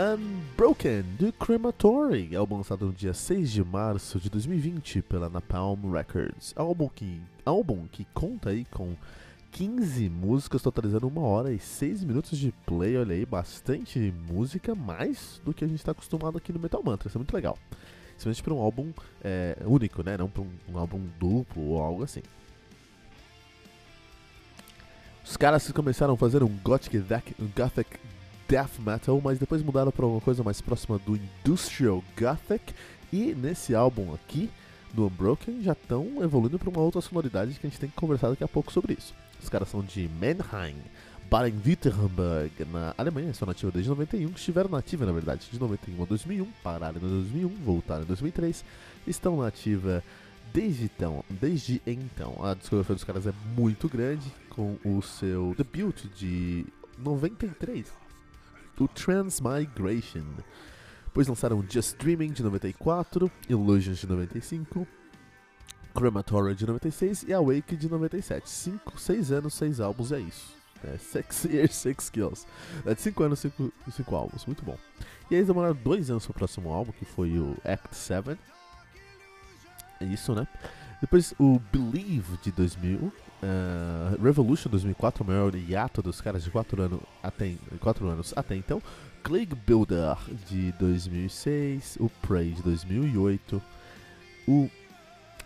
Unbroken, do Crematory, álbum lançado no dia 6 de março de 2020 pela Napalm Records. Álbum que, álbum que conta aí com 15 músicas, totalizando 1 hora e 6 minutos de play. Olha aí, bastante música, mais do que a gente está acostumado aqui no Metal Mantra. Isso é muito legal. Principalmente para um álbum é, único, né? Não para um, um álbum duplo ou algo assim. Os caras começaram a fazer um Gothic, Gothic death metal, mas depois mudaram para uma coisa mais próxima do industrial gothic. E nesse álbum aqui, do Unbroken, já estão evoluindo para uma outra sonoridade que a gente tem que conversar daqui a pouco sobre isso. Os caras são de Mannheim, Baden-Württemberg, na Alemanha, são nativos desde 91, estiveram nativa na verdade de 91 a 2001, pararam em 2001, voltaram em 2003, estão nativa desde então, desde então. A discografia dos caras é muito grande, com o seu debut de 93, o Transmigration. Depois lançaram Just Dreaming de 94, Illusions de 95, Crematory de 96 e Awake de 97. 5, 6 anos, 6 álbuns, é isso. É, six years, six kills. É de 5 anos, 5 álbuns, muito bom. E aí eles demoraram 2 anos pro próximo álbum, que foi o Act 7. É isso, né? Depois o Believe de 2000, Uh, Revolution 2004, o maior hiato dos caras de 4 anos até, quatro anos até então. Plague Builder de 2006, o Prey de 2008, o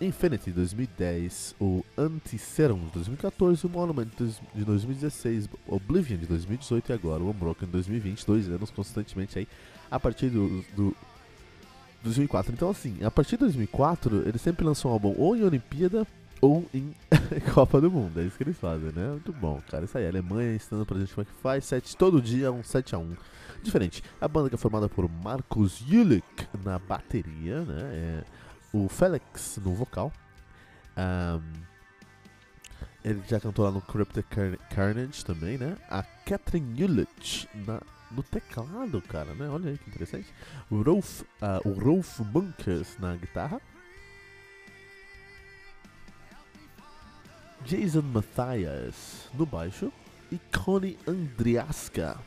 Infinity de 2010, o Anti-Serum de 2014, o Monument de 2016, Oblivion de 2018 e agora o Unbroken de 2020, dois anos constantemente aí a partir do, do 2004. Então assim, a partir de 2004 ele sempre lançou um álbum ou em Olimpíada ou em Copa do Mundo. É isso que eles fazem, né? Muito bom, cara. Isso aí, a Alemanha ensinando pra gente como é que faz. Sete, todo dia um 7 a 1 Diferente. A banda que é formada por Marcos Julik na bateria, né? É o Felix no vocal. Um, ele já cantou lá no Cryptic Carnage também, né? A Catherine Julich na, no teclado, cara, né? Olha aí que interessante. O Rolf, uh, o Rolf Bunkers na guitarra. Jason Matthias no baixo e Connie Andriaska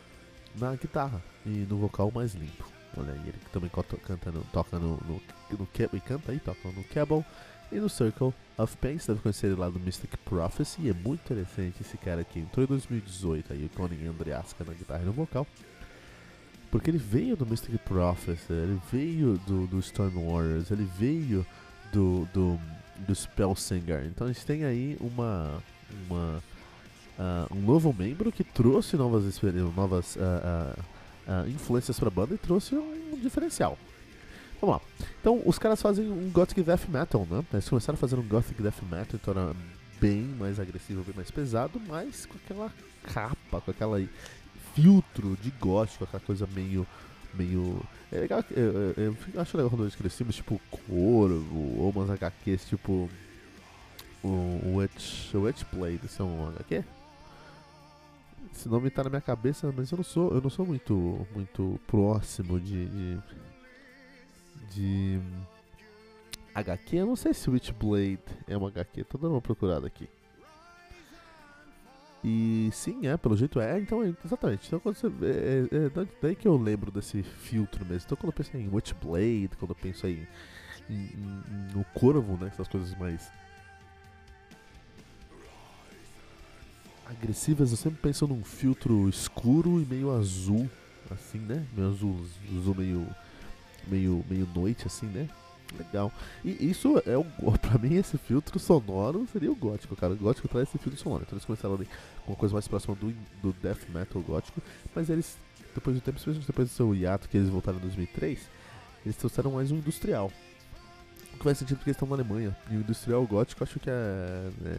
na guitarra e no vocal mais limpo. Olha aí, ele também canta no, toca no, no, no, e canta aí, toca no Cable e no Circle of Pain. Você deve conhecer ele lá do Mystic Prophecy. É muito interessante esse cara aqui. Entrou em 2018 aí, o Connie Andriaska na guitarra e no vocal. Porque ele veio do Mystic Prophecy, ele veio do, do Storm Warriors, ele veio do, do do Spellsinger. Então a gente tem aí uma, uma uh, um novo membro que trouxe novas, novas uh, uh, influências para a banda e trouxe um diferencial. Vamos lá. Então os caras fazem um Gothic Death Metal, né? Eles começaram fazer um Gothic Death Metal, então era bem mais agressivo, bem mais pesado, mas com aquela capa, com aquela filtro de gótico, aquela coisa meio meio. É legal, eu, eu, eu acho legal quando eles crescemos, tipo Corvo, ou umas HQs tipo. O Witch, Witchblade, são um HQ? Esse nome tá na minha cabeça, mas eu não sou, eu não sou muito, muito próximo de, de, de HQ. Eu não sei se Witchblade é uma HQ, tô dando uma procurada aqui. E sim, é, pelo jeito é, então exatamente. Então você. É, é, daí que eu lembro desse filtro mesmo. Então quando eu penso em Witchblade, quando eu penso aí em, em, no Corvo, né? Essas coisas mais. agressivas, eu sempre penso num filtro escuro e meio azul, assim, né? Meio azul, azul meio. meio, meio noite, assim, né? Legal. E isso é o. Pra mim, esse filtro sonoro seria o gótico, cara. O gótico traz esse filtro sonoro. Então eles começaram ali com uma coisa mais próxima do, do death metal gótico. Mas eles, depois do tempo, especialmente depois do seu hiato que eles voltaram em 2003, eles trouxeram mais um industrial. O que faz sentido porque eles estão na Alemanha. E o industrial gótico acho que é. Né,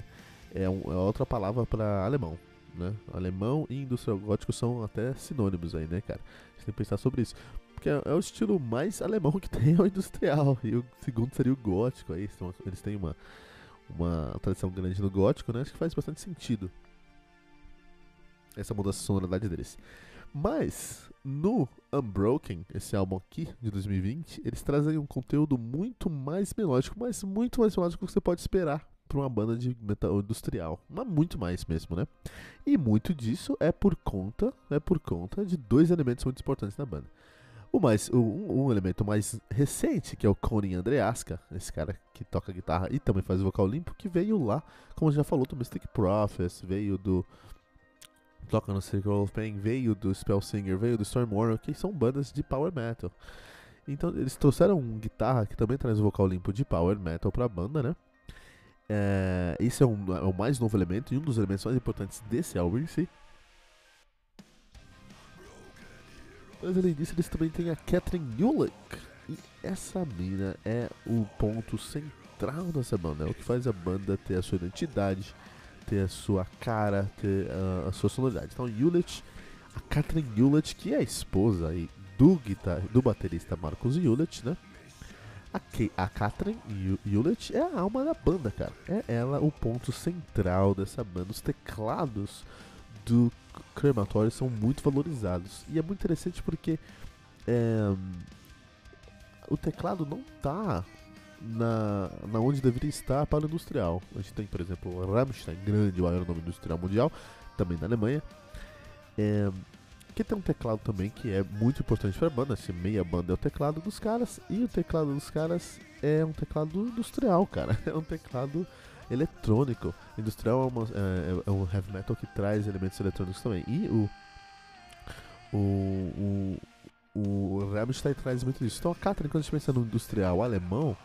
é, um, é outra palavra para alemão. Né? Alemão e industrial gótico são até sinônimos aí, né, cara? A gente tem que pensar sobre isso. Porque é, é, o estilo mais alemão que tem, é o industrial. E o segundo seria o gótico. Aí eles têm uma, uma tradição grande no gótico, né? Acho que faz bastante sentido essa mudança de sonoridade deles. Mas, no Unbroken, esse álbum aqui, de 2020, eles trazem um conteúdo muito mais melódico, mas muito mais melódico que você pode esperar para uma banda de metal industrial, mas muito mais mesmo, né? E muito disso é por conta, é por conta de dois elementos muito importantes na banda. O mais, um, um, elemento mais recente, que é o Conan Andreaska, esse cara que toca guitarra e também faz vocal limpo, que veio lá, como já falou, do Mystic Prophets, veio do toca no Circle of Pain, veio do Spellsinger, veio do Stormwarrior, que são bandas de power metal. Então eles trouxeram um guitarra que também traz vocal limpo de power metal pra banda, né? É, esse é, um, é o mais novo elemento e um dos elementos mais importantes desse álbum em si. Mas além disso, eles também têm a Catherine Hewlett. E essa mina é o ponto central dessa banda. É o que faz a banda ter a sua identidade, ter a sua cara, ter a, a sua sonoridade. Então, Hewlett, a Catherine Hewlett, que é a esposa aí do, guitar, do baterista Marcos Hewlett, né? A, a Catherine Hewlett é a alma da banda, cara. É ela o ponto central dessa banda. Os teclados do crematório são muito valorizados. E é muito interessante porque é, o teclado não tá na, na onde deveria estar para o industrial. A gente tem, por exemplo, Rammstein, grande, maior nome industrial mundial, também na Alemanha. É, que tem um teclado também que é muito importante para a banda. Se meia banda é o teclado dos caras, e o teclado dos caras é um teclado industrial, cara. É um teclado eletrônico. Industrial é, uma, é, é, um heavy metal que traz elementos eletrônicos também. E o. O. O, o Rammstein traz muito disso. Então a Catherine, quando a gente pensa no industrial alemão,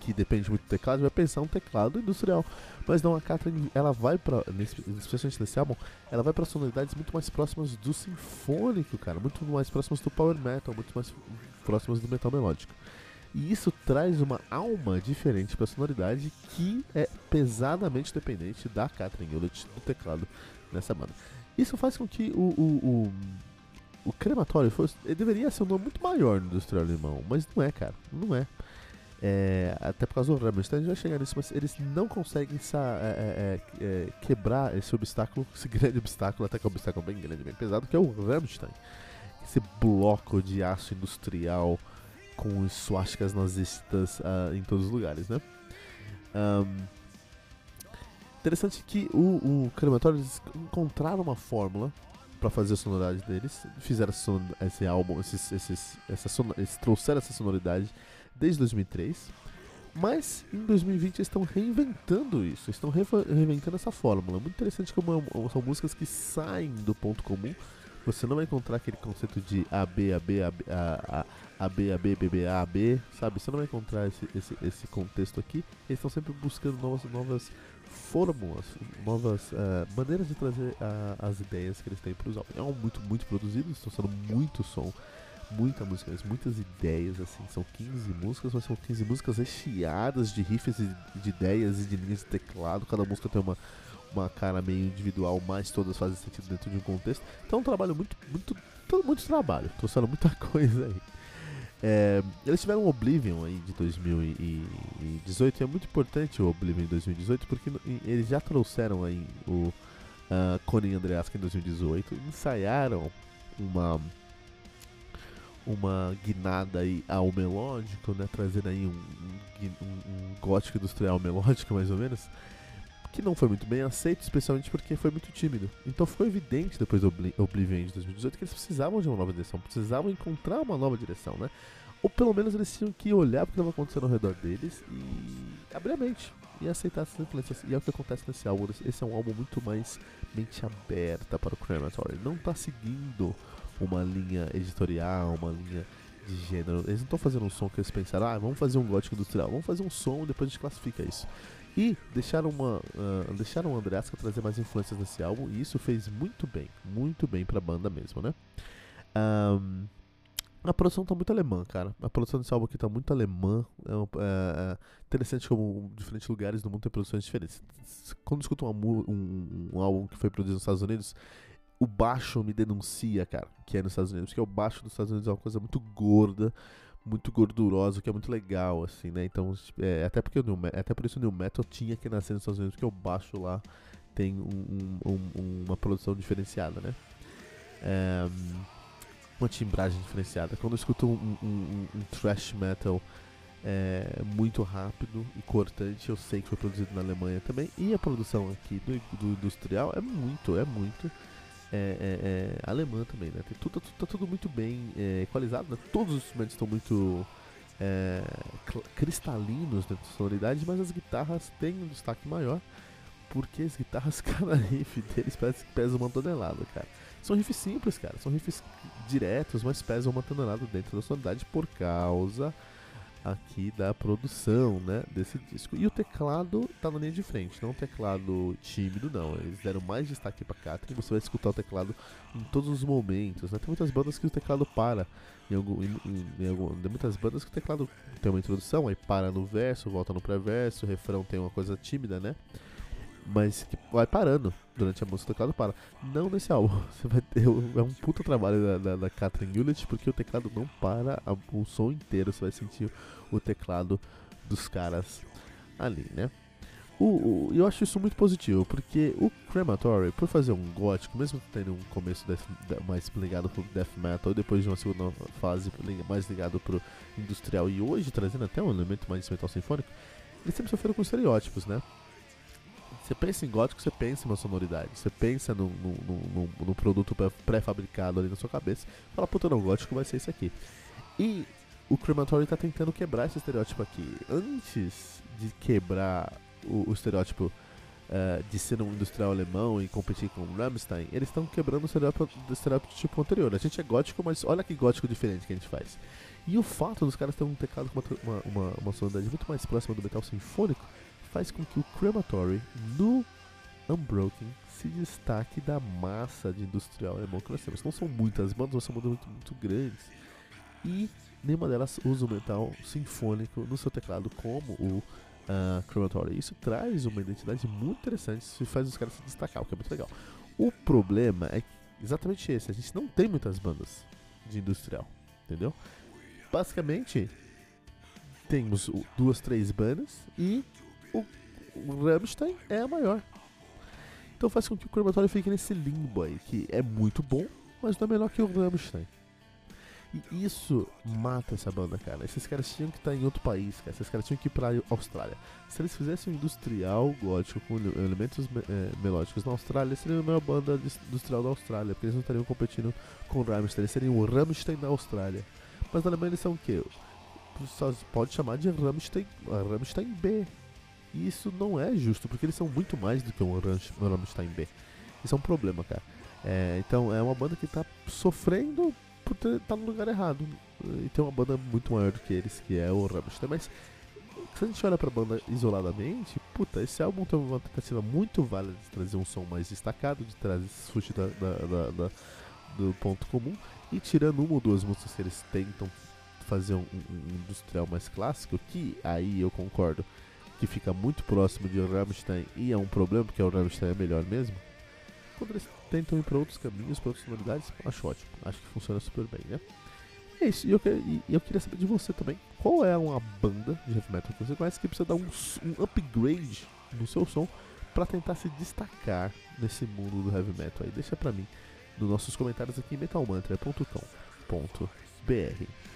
que depende muito do teclado, vai pensar um teclado industrial. Mas não, a Catherine, ela vai pra, nesse, especialmente nesse álbum, ela vai para sonoridades muito mais próximas do sinfônico, cara. Muito mais próximas do power metal, muito mais próximas do metal melódico. E isso traz uma alma diferente para a sonoridade que é pesadamente dependente da Catherine Hewlett do teclado nessa banda. Isso faz com que o, o, o, o crematório fosse, deveria ser um nome muito maior no industrial alemão, mas não é, cara, não é. É, até por causa do Rammstein, a gente vai chegar nisso, mas eles não conseguem essa, é, é, é, quebrar esse obstáculo, esse grande obstáculo, até que é um obstáculo bem grande, bem pesado, que é o Rammstein. Esse bloco de aço industrial com suásticas nazistas uh, em todos os lugares, né? Um, interessante que o, o crematório encontraram uma fórmula para fazer a sonoridade deles, fizeram esse álbum, esses, esses, essa son eles trouxeram essa sonoridade desde 2003. Mas em 2020 eles estão reinventando isso, estão re reinventando essa fórmula. Muito interessante como é, são músicas que saem do ponto comum. Você não vai encontrar aquele conceito de AB, AB, AB, A, A, AB, AB, BB, A, B, sabe? Você não vai encontrar esse, esse, esse contexto aqui. Eles estão sempre buscando novas, novas fórmulas, novas uh, maneiras de trazer uh, as ideias que eles têm para os álbuns. É um muito, muito produzido, estão sendo muito som muita música, muitas ideias, assim. São 15 músicas, mas são 15 músicas recheadas de riffs e de ideias e de linhas de teclado. Cada música tem uma, uma cara meio individual, mas todas fazem sentido dentro de um contexto. Então é um trabalho muito, muito, muito trabalho. Trouxeram muita coisa aí. É, eles tiveram um Oblivion aí de 2018 e é muito importante o Oblivion em 2018 porque eles já trouxeram aí o uh, Conan Andreaska em 2018, ensaiaram uma uma guinada aí ao melódico, né? Trazendo aí um, um, um gótico industrial melódico, mais ou menos. Que não foi muito bem aceito, especialmente porque foi muito tímido. Então ficou evidente depois do Oblivion de 2018 que eles precisavam de uma nova direção, precisavam encontrar uma nova direção, né? Ou pelo menos eles tinham que olhar o que estava acontecendo ao redor deles e abrir a mente e aceitar essas influências. E é o que acontece nesse álbum. Esse é um álbum muito mais mente aberta para o Crematory. Não está seguindo uma linha editorial, uma linha de gênero. Eles não estão fazendo um som que eles pensaram, ah, vamos fazer um gótico industrial, vamos fazer um som e depois a gente classifica isso. E deixaram uma. Uh, deixaram o Andreasca trazer mais influências nesse álbum e isso fez muito bem, muito bem pra banda mesmo, né? Um, a produção tá muito alemã, cara. A produção desse álbum aqui tá muito alemã. É, é, é interessante como diferentes lugares do mundo tem produções diferentes. Quando escuta um, um, um, álbum que foi produzido nos Estados Unidos, o baixo me denuncia, cara, que é nos Estados Unidos, porque o baixo dos Estados Unidos é uma coisa muito gorda, muito gordurosa, que é muito legal, assim, né? Então, é, até porque o New, até por isso o New Metal tinha que nascer nos Estados Unidos, porque o baixo lá tem um, um, uma produção diferenciada, né? É, uma timbragem diferenciada. Quando eu escuto um, um, um thrash metal é, muito rápido e cortante, eu sei que foi produzido na Alemanha também. E a produção aqui do, do industrial é muito, é muito é, é, é alemã também, né? Tem tudo, tá tudo muito bem é, equalizado, né? Todos os instrumentos estão muito é, cristalinos na sonoridade, mas as guitarras têm um destaque maior porque as guitarras, cada riff deles parece que pesa uma tonelada, cara. São riffs simples, cara. São riffs diretos, mas pesam uma tonelada dentro da sonoridade por causa aqui da produção, né, desse disco. E o teclado tá na linha de frente, não um teclado tímido, não. Eles deram mais destaque pra Catherine, você vai escutar o teclado em todos os momentos, né? Tem muitas bandas que o teclado para, em, algum, em, em, em algum, tem muitas bandas que o teclado tem uma introdução, aí para no verso, volta no pré-verso, o refrão tem uma coisa tímida, né? mas que vai parando durante a música, o teclado para. Não nesse álbum, você vai ter, é um puta trabalho da, da, da Catherine Hewlett, porque o teclado não para a, o som inteiro, você vai sentir o teclado dos caras ali, né? O, o, eu acho isso muito positivo, porque o Crematory, por fazer um gótico, mesmo tendo um começo death, mais ligado pro death metal, depois de uma segunda fase mais ligado pro industrial, e hoje trazendo até um elemento mais metal sinfônico, eles sempre sofreram com estereótipos, né? Você pensa em gótico, você pensa em uma sonoridade. Você pensa no, no, no, no produto pré-fabricado ali na sua cabeça. Fala, puta, não, gótico vai ser isso aqui. E o Crematory tá tentando quebrar esse estereótipo aqui. Antes de quebrar o, o estereótipo uh, de ser um industrial alemão e competir com o Rammstein, eles estão quebrando o estereótipo, o estereótipo tipo anterior. A gente é gótico, mas olha que gótico diferente que a gente faz. E o fato dos caras terem um teclado com uma, uma, uma sonoridade muito mais próxima do metal sinfônico faz com que o Crematory no Unbroken se destaque da massa de industrial alemão que nós temos. Não são muitas bandas, mas são bandas muito, muito grandes. E nenhuma delas usa o metal sinfônico no seu teclado como o uh, Crematory. Isso traz uma identidade muito interessante e faz os caras se destacar, o que é muito legal. O problema é exatamente esse: a gente não tem muitas bandas de industrial, entendeu? Basicamente, temos duas, três bandas e o Rammstein é a maior. Então faz com que o crematório fique nesse limbo aí, que é muito bom, mas não é melhor que o Rammstein. E isso mata essa banda, cara. Esses caras tinham que estar em outro país, cara. Esses caras tinham que ir pra Austrália. Se eles fizessem um industrial gótico com elementos é, melódicos na Austrália, seria a maior banda industrial da Austrália, porque eles não estariam competindo com o Rammstein, eles seriam o Rammstein da Austrália. Mas na Alemanha eles são o quê? Só pode chamar de Rammstein, Rammstein B, e isso não é justo, porque eles são muito mais do que um Rammstein B. Isso é um problema, cara. É, então é uma banda que tá sofrendo por estar tá no lugar errado. E tem uma banda muito maior do que eles, que é o Rammstein. Mas se a gente olha pra banda isoladamente, puta, esse álbum tem uma tentativa muito válida de trazer um som mais destacado, de trazer fugir da, da, da, do ponto comum. E tirando uma ou duas músicas que eles tentam fazer um, um industrial mais clássico, que aí eu concordo que fica muito próximo de Rammstein e é um problema, porque o Rammstein é melhor mesmo, quando eles tentam ir para outros caminhos, para outras sonoridades, acho ótimo. Acho que funciona super bem, né? É isso, e eu, e eu queria saber de você também. Qual é uma banda de heavy metal que você conhece que precisa dar um, um upgrade no seu som para tentar se destacar nesse mundo do heavy metal aí? Deixa pra mim nos nossos comentários aqui em metalmantra.com.br.